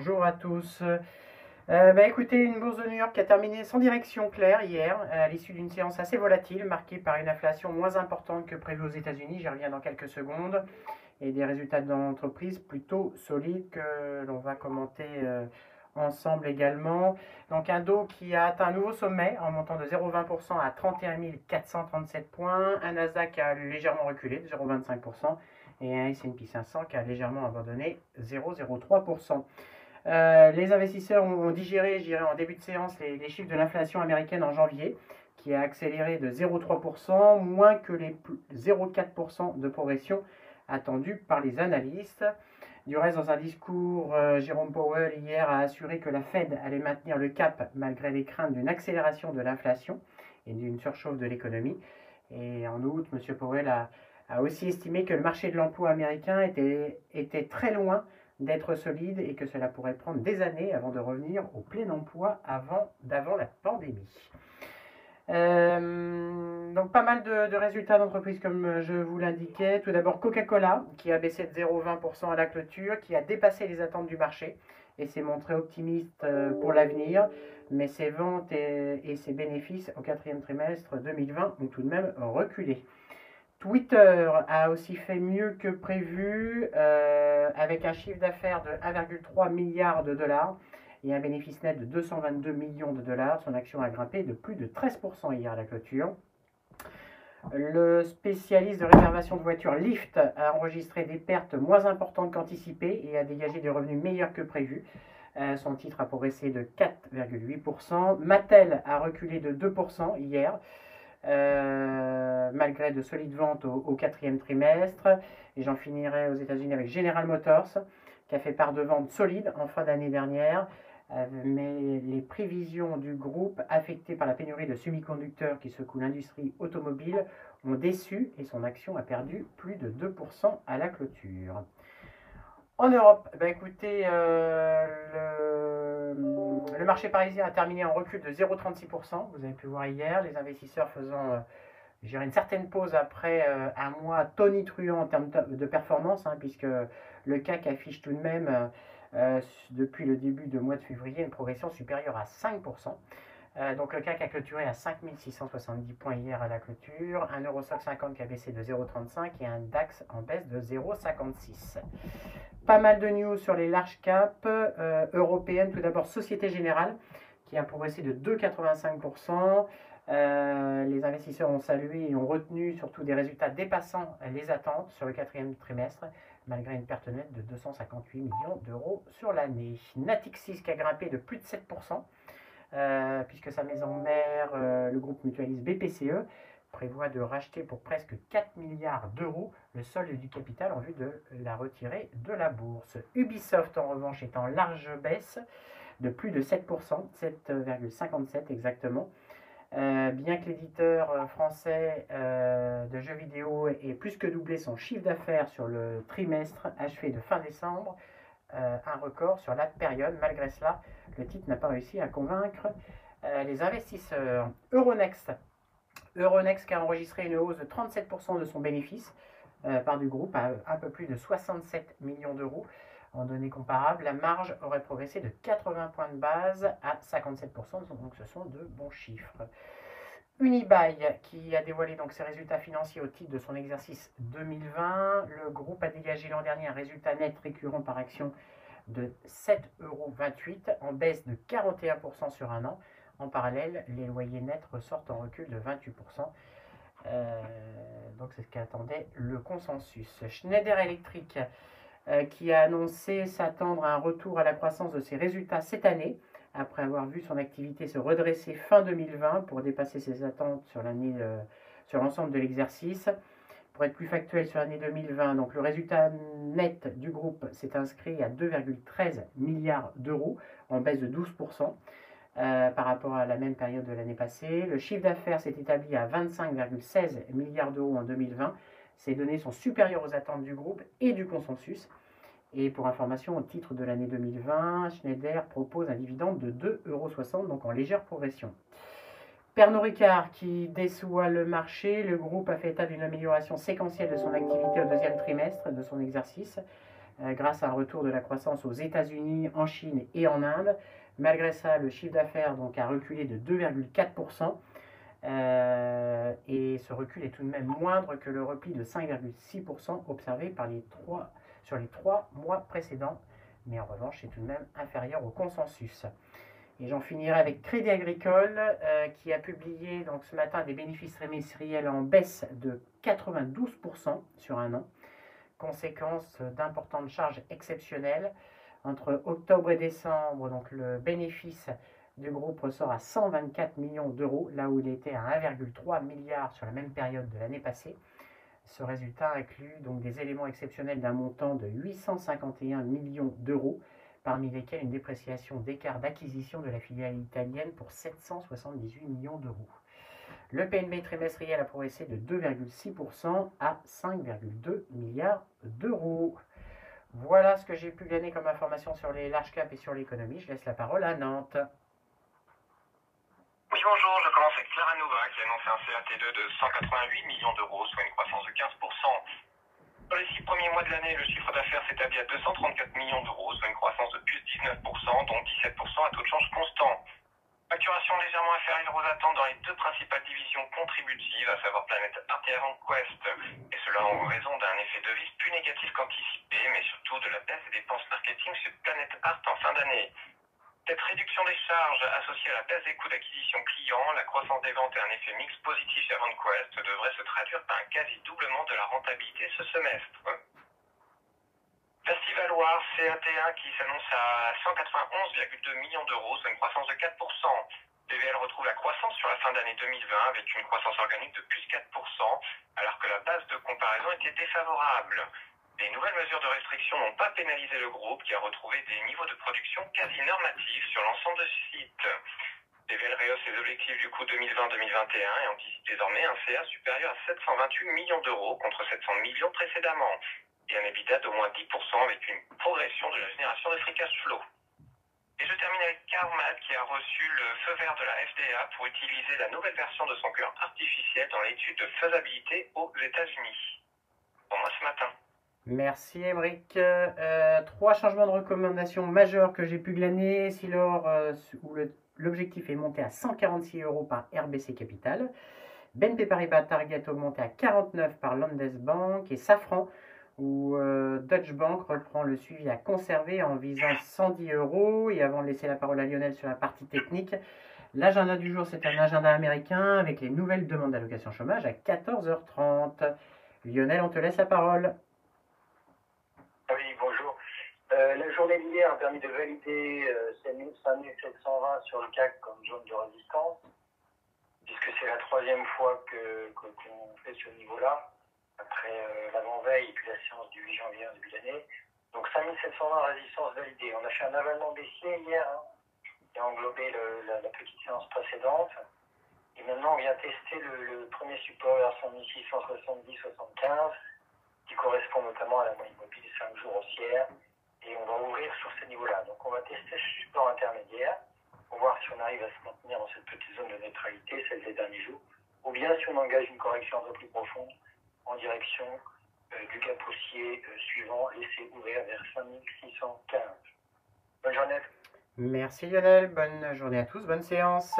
bonjour à tous. Euh, bah, écoutez, une bourse de New York qui a terminé sans direction claire hier, à l'issue d'une séance assez volatile, marquée par une inflation moins importante que prévu aux États-Unis, j'y reviens dans quelques secondes, et des résultats d'entreprise plutôt solides que l'on va commenter euh, ensemble également. Donc un Dow qui a atteint un nouveau sommet en montant de 0,20% à 31 437 points, un Nasdaq qui a légèrement reculé de 0,25%, et un S&P 500 qui a légèrement abandonné 0,03%. Euh, les investisseurs ont, digéré, je en début de séance, les, chiffres de l'inflation américaine en janvier, qui a accéléré de 0,3%, moins que les 0,4% de progression attendue par les analystes. Du reste, dans un discours, euh, Jérôme Powell hier a assuré que la Fed allait maintenir le cap malgré les craintes d'une accélération de l'inflation et d'une surchauffe de l'économie. Et en août, M. Powell a, a aussi estimé que le marché de l'emploi américain était, était très loin d'être solide et que cela pourrait prendre des années avant de revenir au plein emploi avant, d'avant la pandémie. Euh, donc pas mal de, résultats d'entreprise comme je vous l'indiquais. Tout d'abord Coca-Cola qui a baissé de 0,20% à la clôture, qui a dépassé les attentes du marché et s'est montré optimiste euh, pour l'avenir. Mais ses ventes et, et ses bénéfices au quatrième trimestre 2020 ont tout de même reculé. Twitter a aussi fait mieux que prévu euh, avec un chiffre d'affaires de 1,3 milliard de dollars et un bénéfice net de 222 millions de dollars. Son action a grimpé de plus de 13% hier à la clôture. Le spécialiste de réservation de voitures Lyft a enregistré des pertes moins importantes qu'anticipées et a dégagé des revenus meilleurs que prévu. Euh, son titre a progressé de 4,8%. Mattel a reculé de 2% hier. Euh, malgré de solides ventes au, quatrième trimestre. Et j'en finirai aux États-Unis avec General Motors, qui a fait part de ventes solides en fin d'année dernière. Euh, mais les prévisions du groupe affecté par la pénurie de semi-conducteurs qui secoue l'industrie automobile ont déçu et son action a perdu plus de 2% à la clôture. En Europe, bah écoutez, euh, le, marché parisien a terminé en recul de 0,36%. Vous avez pu voir hier, les investisseurs faisant euh, une certaine pause après euh, un mois tonitruant en termes de performance, hein, puisque le CAC affiche tout de même, depuis le début du mois de février, une progression supérieure à 5%. Euh, donc le CAC a clôturé à 5670 points hier à la clôture, un Eurostock 50 qui a baissé de 0,35 et un DAX en baisse de 0,56. Pas mal de news sur les large caps euh, européennes. Tout d'abord Société Générale qui a progressé de 2,85%. Euh, les investisseurs ont salué et ont retenu surtout des résultats dépassant les attentes sur le quatrième trimestre, malgré une perte nette de 258 millions d'euros sur l'année. Natixis qui a grimpé de plus de 7%. Euh, puisque sa maison mère, euh, le groupe mutualiste BPCE, prévoit de racheter pour presque 4 milliards d'euros le solde du capital en vue de la retirer de la bourse. Ubisoft, en revanche, est en large baisse de plus de 7%, 7,57 exactement. Euh, bien que l'éditeur français de jeux vidéo ait plus que doublé son chiffre d'affaires sur le trimestre achevé de fin décembre, euh, un record sur la période. Malgré cela, le titre n'a pas réussi à convaincre euh, les investisseurs. Euronext. Euronext qui a enregistré une hausse de 37% de son bénéfice euh, par du groupe à un peu plus de 67 millions d'euros. En données comparables, la marge aurait progressé de 80 points de base à 57%, donc ce sont de bons chiffres. Unibail, qui a dévoilé donc ses résultats financiers au titre de son exercice 2020. Le groupe a dégagé l'an dernier un résultat net récurrent par action de 7,28 euros, en baisse de 41% sur un an. En parallèle, les loyers nets ressortent en recul de 28%. Euh, donc c'est ce qu'attendait le consensus. Schneider Electric, euh, qui a annoncé s'attendre à un retour à la croissance de ses résultats cette année après avoir vu son activité se redresser fin 2020 pour dépasser ses attentes sur l'ensemble de l'exercice. Pour être plus factuel sur l'année 2020, donc le résultat net du groupe s'est inscrit à 2,13 milliards d'euros, en baisse de 12% euh, par rapport à la même période de l'année passée. Le chiffre d'affaires s'est établi à 25,16 milliards d'euros en 2020. Ces données sont supérieures aux attentes du groupe et du consensus. Et pour information, au titre de l'année 2020, Schneider propose un dividende de 2,60 euros, donc en légère progression. Pernod Ricard qui déçoit le marché, le groupe a fait état d'une amélioration séquentielle de son activité au deuxième trimestre de son exercice. grâce à un retour de la croissance aux États-Unis, en Chine et en Inde. Malgré ça, le chiffre d'affaires donc a reculé de 2,4%. Euh, et ce recul est tout de même moindre que le repli de 5,6% observé par les trois, sur les trois mois précédents, mais en revanche c'est tout de même inférieur au consensus. Et j'en finirai avec Crédit Agricole euh, qui a publié donc, ce matin des bénéfices trimestriels en baisse de 92% sur un an, conséquence d'importantes charges exceptionnelles. Entre octobre et décembre, donc le bénéfice du groupe ressort à 124 millions d'euros, là où il était à 1,3 milliard sur la même période de l'année passée. Ce résultat inclut donc des éléments exceptionnels d'un montant de 851 millions d'euros, parmi lesquels une dépréciation d'écart d'acquisition de la filiale italienne pour 778 millions d'euros. Le PNB trimestriel a progressé de 2,6% à 5,2 milliards d'euros. Voilà ce que j'ai pu gagner comme information sur les large caps et sur l'économie. Je laisse la parole à Nantes. Bonjour, je commence avec Clara Nova qui annonce un CAT2 de 188 millions d'euros, soit une croissance de 15%. Dans les six premiers mois de l'année, le chiffre d'affaires s'établit à 234 millions d'euros, soit une croissance de plus 19%, dont 17% à taux de change constant. Facturation légèrement inférieure aux attentes dans les deux principales divisions contributives, à savoir Planète Art et Quest, et cela en raison d'un effet de vis plus négatif qu'anticipé, mais surtout de la baisse des dépenses marketing chez Planète Art en fin d'année. Cette réduction des charges associée à la baisse des coûts d'acquisition ventes un effet mix positif chez Quest devrait se traduire par un quasi-doublement de la rentabilité ce semestre. Festival Loire CAT1 qui s'annonce à 191,2 millions d'euros, soit une croissance de 4%. PVL retrouve la croissance sur la fin d'année 2020 avec une croissance organique de plus 4%, alors que la base de comparaison était défavorable. Les nouvelles mesures de restriction n'ont pas pénalisé le groupe qui a retrouvé des niveaux de production quasi normatifs sur l'ensemble de sites. Rehausse ses objectifs du coût 2020-2021 et anticipe désormais un CA supérieur à 728 millions d'euros contre 700 millions précédemment et un EBITDA d'au moins 10% avec une progression de la génération de free cash flow. Et je termine avec Carmat qui a reçu le feu vert de la FDA pour utiliser la nouvelle version de son cœur artificiel dans l'étude de faisabilité aux États-Unis. Pour moi ce matin. Merci Emeric. Euh, trois changements de recommandations majeurs que j'ai pu glaner. Si euh, où l'objectif est monté à 146 euros par RBC Capital. BNP Paribas Target augmenté à 49 par Landesbank et Safran où euh, Deutsche Bank reprend le suivi à conserver en visant 110 euros. Et avant de laisser la parole à Lionel sur la partie technique, l'agenda du jour, c'est un agenda américain avec les nouvelles demandes d'allocation chômage à 14h30. Lionel, on te laisse la parole. Oui, bonjour. Euh, d'hier a permis de valider euh, 5720 sur le CAC comme zone de résistance, puisque c'est la troisième fois qu'on que, fait ce niveau-là après euh, l'avant-veille et puis la séance du 8 janvier en début d'année. Donc 5720 résistance validée. On a fait un avalement baissier hier hein, qui a englobé la, petite séance précédente. Et maintenant, on vient tester le, premier support vers 7670-75 qui correspond notamment à la moyenne mobile 5 jours haussière. Et on va ouvrir sur ces niveaux-là. Donc on va tester ce support intermédiaire pour voir si on arrive à se maintenir dans cette petite zone de neutralité, celle des derniers jours, ou bien si on engage une correction un peu plus profonde en direction euh, du cap haussier euh, suivant, laissé ouvert vers 5615. Bonne journée. Merci Lionel, bonne journée à tous, bonne séance.